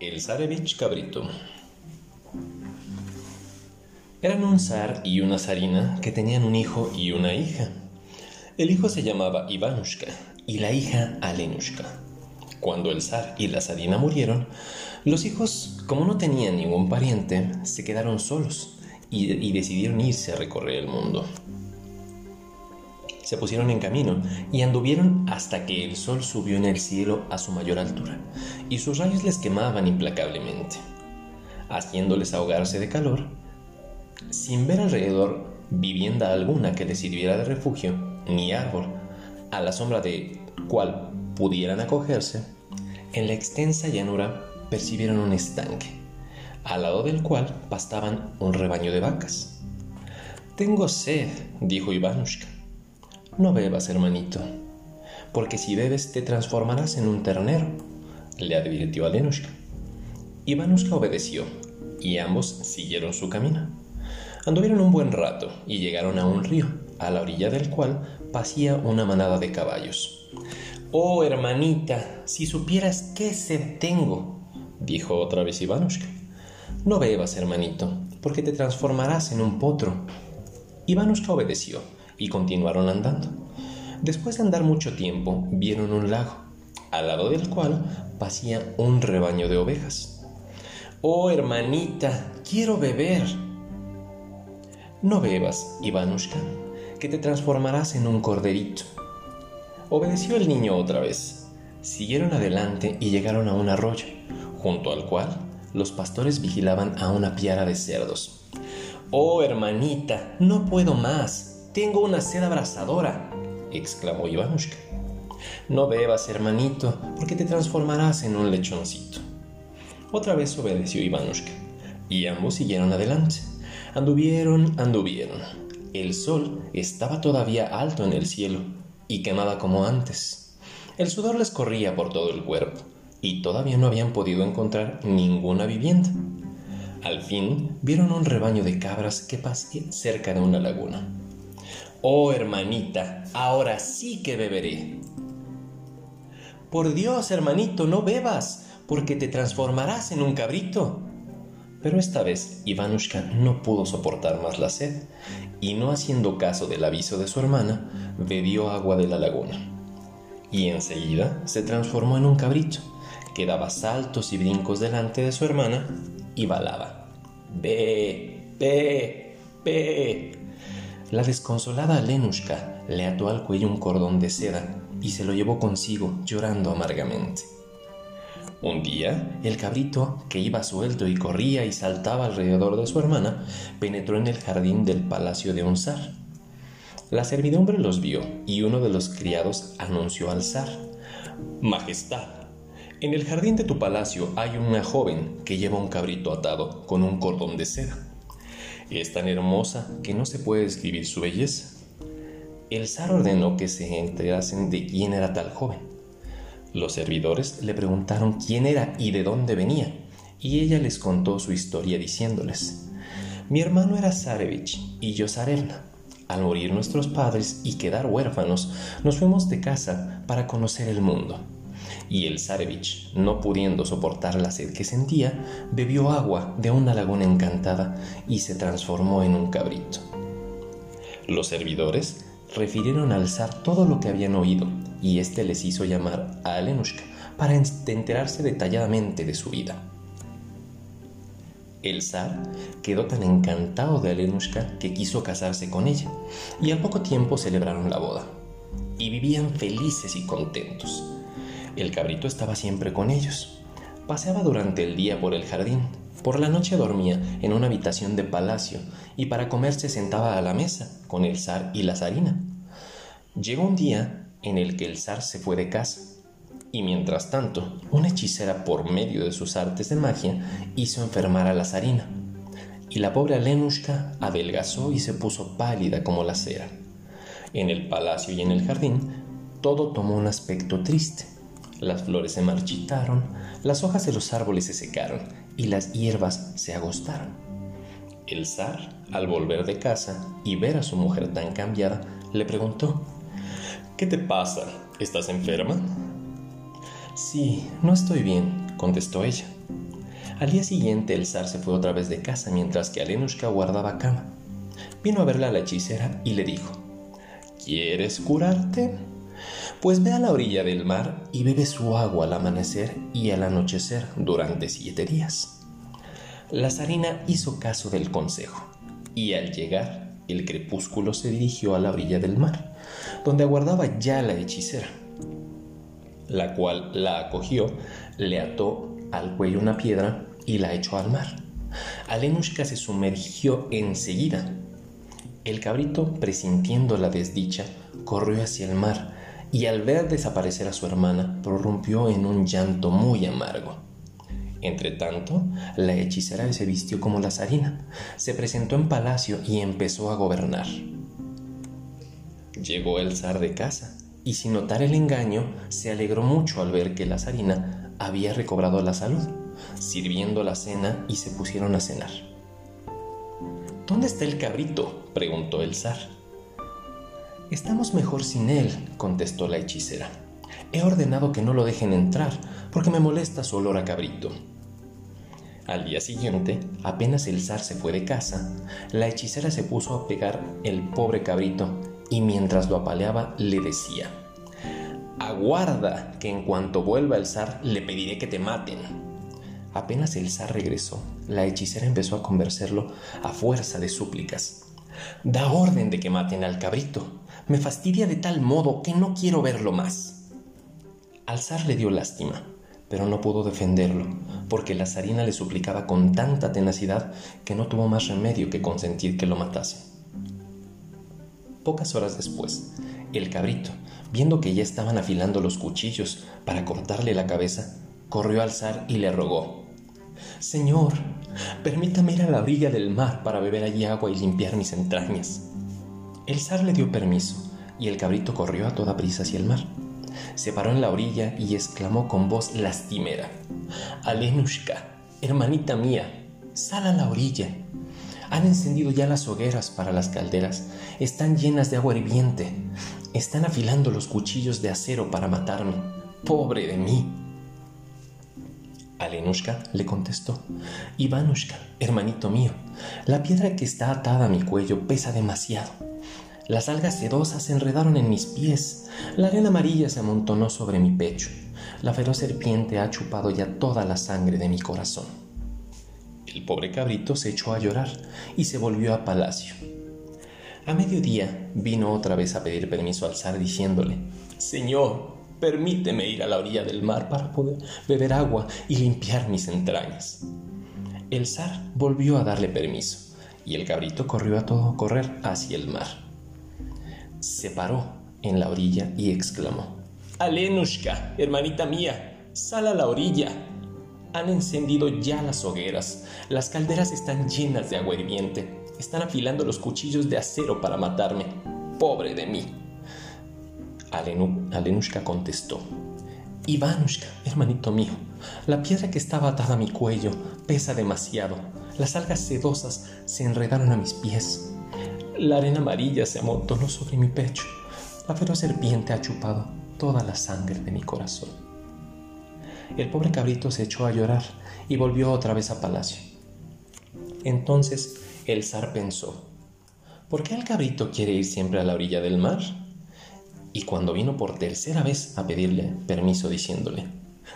El zarevich cabrito. Eran un zar y una zarina que tenían un hijo y una hija. El hijo se llamaba Ivanushka y la hija Alenushka. Cuando el zar y la zarina murieron, los hijos, como no tenían ningún pariente, se quedaron solos y, y decidieron irse a recorrer el mundo se pusieron en camino y anduvieron hasta que el sol subió en el cielo a su mayor altura, y sus rayos les quemaban implacablemente, haciéndoles ahogarse de calor, sin ver alrededor vivienda alguna que les sirviera de refugio, ni árbol, a la sombra de cual pudieran acogerse, en la extensa llanura percibieron un estanque, al lado del cual pastaban un rebaño de vacas. Tengo sed, dijo Ivanushka. No bebas, hermanito, porque si bebes te transformarás en un ternero, le advirtió a Lenushka. Ivanushka obedeció y ambos siguieron su camino. Anduvieron un buen rato y llegaron a un río, a la orilla del cual pasía una manada de caballos. Oh, hermanita, si supieras qué sed tengo, dijo otra vez Ivanushka. No bebas, hermanito, porque te transformarás en un potro. Ivanushka obedeció y continuaron andando. Después de andar mucho tiempo, vieron un lago, al lado del cual pasía un rebaño de ovejas. Oh, hermanita, quiero beber. No bebas, Ivanushka, que te transformarás en un corderito. Obedeció el niño otra vez. Siguieron adelante y llegaron a un arroyo, junto al cual los pastores vigilaban a una piara de cerdos. Oh, hermanita, no puedo más. Tengo una sed abrasadora, exclamó Ivanushka. No bebas, hermanito, porque te transformarás en un lechoncito. Otra vez obedeció Ivanushka, y ambos siguieron adelante. Anduvieron, anduvieron. El sol estaba todavía alto en el cielo y quemaba como antes. El sudor les corría por todo el cuerpo y todavía no habían podido encontrar ninguna vivienda. Al fin vieron un rebaño de cabras que pasía cerca de una laguna. Oh hermanita, ahora sí que beberé. Por Dios, hermanito, no bebas, porque te transformarás en un cabrito. Pero esta vez Ivanushka no pudo soportar más la sed y no haciendo caso del aviso de su hermana, bebió agua de la laguna. Y enseguida se transformó en un cabrito, que daba saltos y brincos delante de su hermana y balaba. Ve, ve, ve. La desconsolada Lenushka le ató al cuello un cordón de seda y se lo llevó consigo, llorando amargamente. Un día, el cabrito, que iba suelto y corría y saltaba alrededor de su hermana, penetró en el jardín del palacio de un zar. La servidumbre los vio y uno de los criados anunció al zar: Majestad, en el jardín de tu palacio hay una joven que lleva un cabrito atado con un cordón de seda es tan hermosa que no se puede describir su belleza. El zar ordenó que se enterasen de quién era tal joven. Los servidores le preguntaron quién era y de dónde venía, y ella les contó su historia diciéndoles, mi hermano era Zarevich y yo Zarevna. Al morir nuestros padres y quedar huérfanos, nos fuimos de casa para conocer el mundo y el Zarevich, no pudiendo soportar la sed que sentía, bebió agua de una laguna encantada y se transformó en un cabrito. Los servidores refirieron al zar todo lo que habían oído y éste les hizo llamar a Alenushka para enterarse detalladamente de su vida. El zar quedó tan encantado de Alenushka que quiso casarse con ella y al poco tiempo celebraron la boda y vivían felices y contentos. El cabrito estaba siempre con ellos. Paseaba durante el día por el jardín. Por la noche dormía en una habitación de palacio y para comer se sentaba a la mesa con el zar y la zarina. Llegó un día en el que el zar se fue de casa y mientras tanto una hechicera por medio de sus artes de magia hizo enfermar a la zarina y la pobre Alenushka adelgazó y se puso pálida como la cera. En el palacio y en el jardín todo tomó un aspecto triste. Las flores se marchitaron, las hojas de los árboles se secaron y las hierbas se agostaron. El zar, al volver de casa y ver a su mujer tan cambiada, le preguntó, ¿Qué te pasa? ¿Estás enferma? Sí, no estoy bien, contestó ella. Al día siguiente el zar se fue otra vez de casa mientras que Alenushka guardaba cama. Vino a verla la hechicera y le dijo, ¿Quieres curarte? Pues ve a la orilla del mar y bebe su agua al amanecer y al anochecer durante siete días. La zarina hizo caso del consejo y al llegar el crepúsculo se dirigió a la orilla del mar, donde aguardaba ya la hechicera, la cual la acogió, le ató al cuello una piedra y la echó al mar. Alenushka se sumergió enseguida. El cabrito, presintiendo la desdicha, corrió hacia el mar y al ver desaparecer a su hermana, prorrumpió en un llanto muy amargo. Entretanto, la hechicera se vistió como la zarina, se presentó en palacio y empezó a gobernar. Llegó el zar de casa y sin notar el engaño, se alegró mucho al ver que la zarina había recobrado la salud, sirviendo la cena y se pusieron a cenar. ¿Dónde está el cabrito? preguntó el zar. Estamos mejor sin él, contestó la hechicera. He ordenado que no lo dejen entrar, porque me molesta su olor a cabrito. Al día siguiente, apenas el zar se fue de casa, la hechicera se puso a pegar el pobre cabrito y mientras lo apaleaba le decía, Aguarda, que en cuanto vuelva el zar le pediré que te maten. Apenas el zar regresó, la hechicera empezó a convencerlo a fuerza de súplicas. Da orden de que maten al cabrito. Me fastidia de tal modo que no quiero verlo más. Al zar le dio lástima, pero no pudo defenderlo, porque la zarina le suplicaba con tanta tenacidad que no tuvo más remedio que consentir que lo matase. Pocas horas después, el cabrito, viendo que ya estaban afilando los cuchillos para cortarle la cabeza, corrió al zar y le rogó, Señor, permítame ir a la orilla del mar para beber allí agua y limpiar mis entrañas. El zar le dio permiso y el cabrito corrió a toda prisa hacia el mar. Se paró en la orilla y exclamó con voz lastimera, Alenushka, hermanita mía, sal a la orilla. Han encendido ya las hogueras para las calderas, están llenas de agua hirviente, están afilando los cuchillos de acero para matarme. Pobre de mí. Alenushka le contestó, Ivanushka, hermanito mío, la piedra que está atada a mi cuello pesa demasiado. Las algas sedosas se enredaron en mis pies, la arena amarilla se amontonó sobre mi pecho, la feroz serpiente ha chupado ya toda la sangre de mi corazón. El pobre cabrito se echó a llorar y se volvió a palacio. A mediodía vino otra vez a pedir permiso al zar diciéndole, Señor, permíteme ir a la orilla del mar para poder beber agua y limpiar mis entrañas. El zar volvió a darle permiso y el cabrito corrió a todo correr hacia el mar. Se paró en la orilla y exclamó, Alenushka, hermanita mía, sal a la orilla. Han encendido ya las hogueras, las calderas están llenas de agua hirviente, están afilando los cuchillos de acero para matarme. Pobre de mí. Alenushka contestó, Ivanushka, hermanito mío, la piedra que estaba atada a mi cuello pesa demasiado. Las algas sedosas se enredaron a mis pies. La arena amarilla se amontonó sobre mi pecho. La feroz serpiente ha chupado toda la sangre de mi corazón. El pobre cabrito se echó a llorar y volvió otra vez a palacio. Entonces el zar pensó, ¿por qué el cabrito quiere ir siempre a la orilla del mar? Y cuando vino por tercera vez a pedirle permiso diciéndole,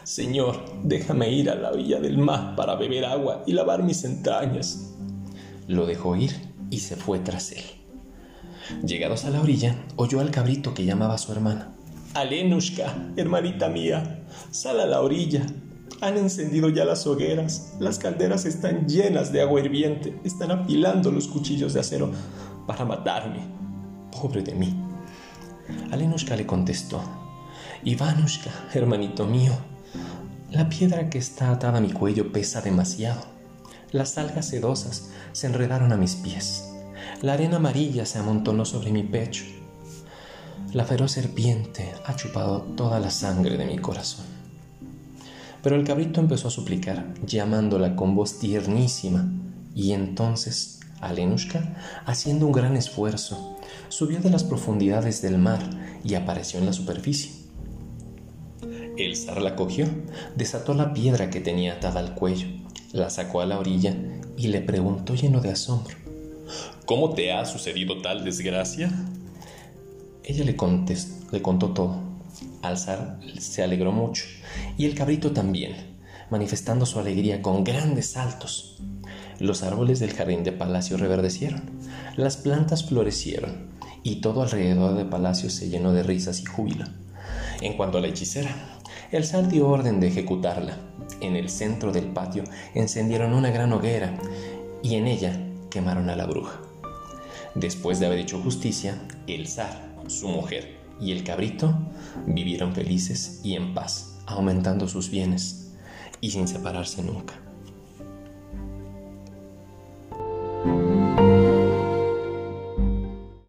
Señor, déjame ir a la orilla del mar para beber agua y lavar mis entrañas. Lo dejó ir y se fue tras él. Llegados a la orilla, oyó al cabrito que llamaba a su hermana. Alenushka, hermanita mía, sal a la orilla. Han encendido ya las hogueras, las calderas están llenas de agua hirviente, están apilando los cuchillos de acero para matarme. Pobre de mí. Alenushka le contestó, Ivanushka, hermanito mío, la piedra que está atada a mi cuello pesa demasiado. Las algas sedosas se enredaron a mis pies. La arena amarilla se amontonó sobre mi pecho. La feroz serpiente ha chupado toda la sangre de mi corazón. Pero el cabrito empezó a suplicar, llamándola con voz tiernísima, y entonces Alenushka, haciendo un gran esfuerzo, subió de las profundidades del mar y apareció en la superficie. El zar la cogió, desató la piedra que tenía atada al cuello, La sacó a la orilla y le preguntó lleno de asombro. ¿Cómo te ha sucedido tal desgracia? Ella le, contestó, le contó todo. Alzar se alegró mucho y el cabrito también, manifestando su alegría con grandes saltos. Los árboles del jardín de palacio reverdecieron, las plantas florecieron y todo alrededor del palacio se llenó de risas y júbilo. En cuanto a la hechicera, el zar dio orden de ejecutarla. En el centro del patio encendieron una gran hoguera y en ella quemaron a la bruja. Después de haber hecho justicia, el zar, su mujer y el cabrito vivieron felices y en paz, aumentando sus bienes y sin separarse nunca.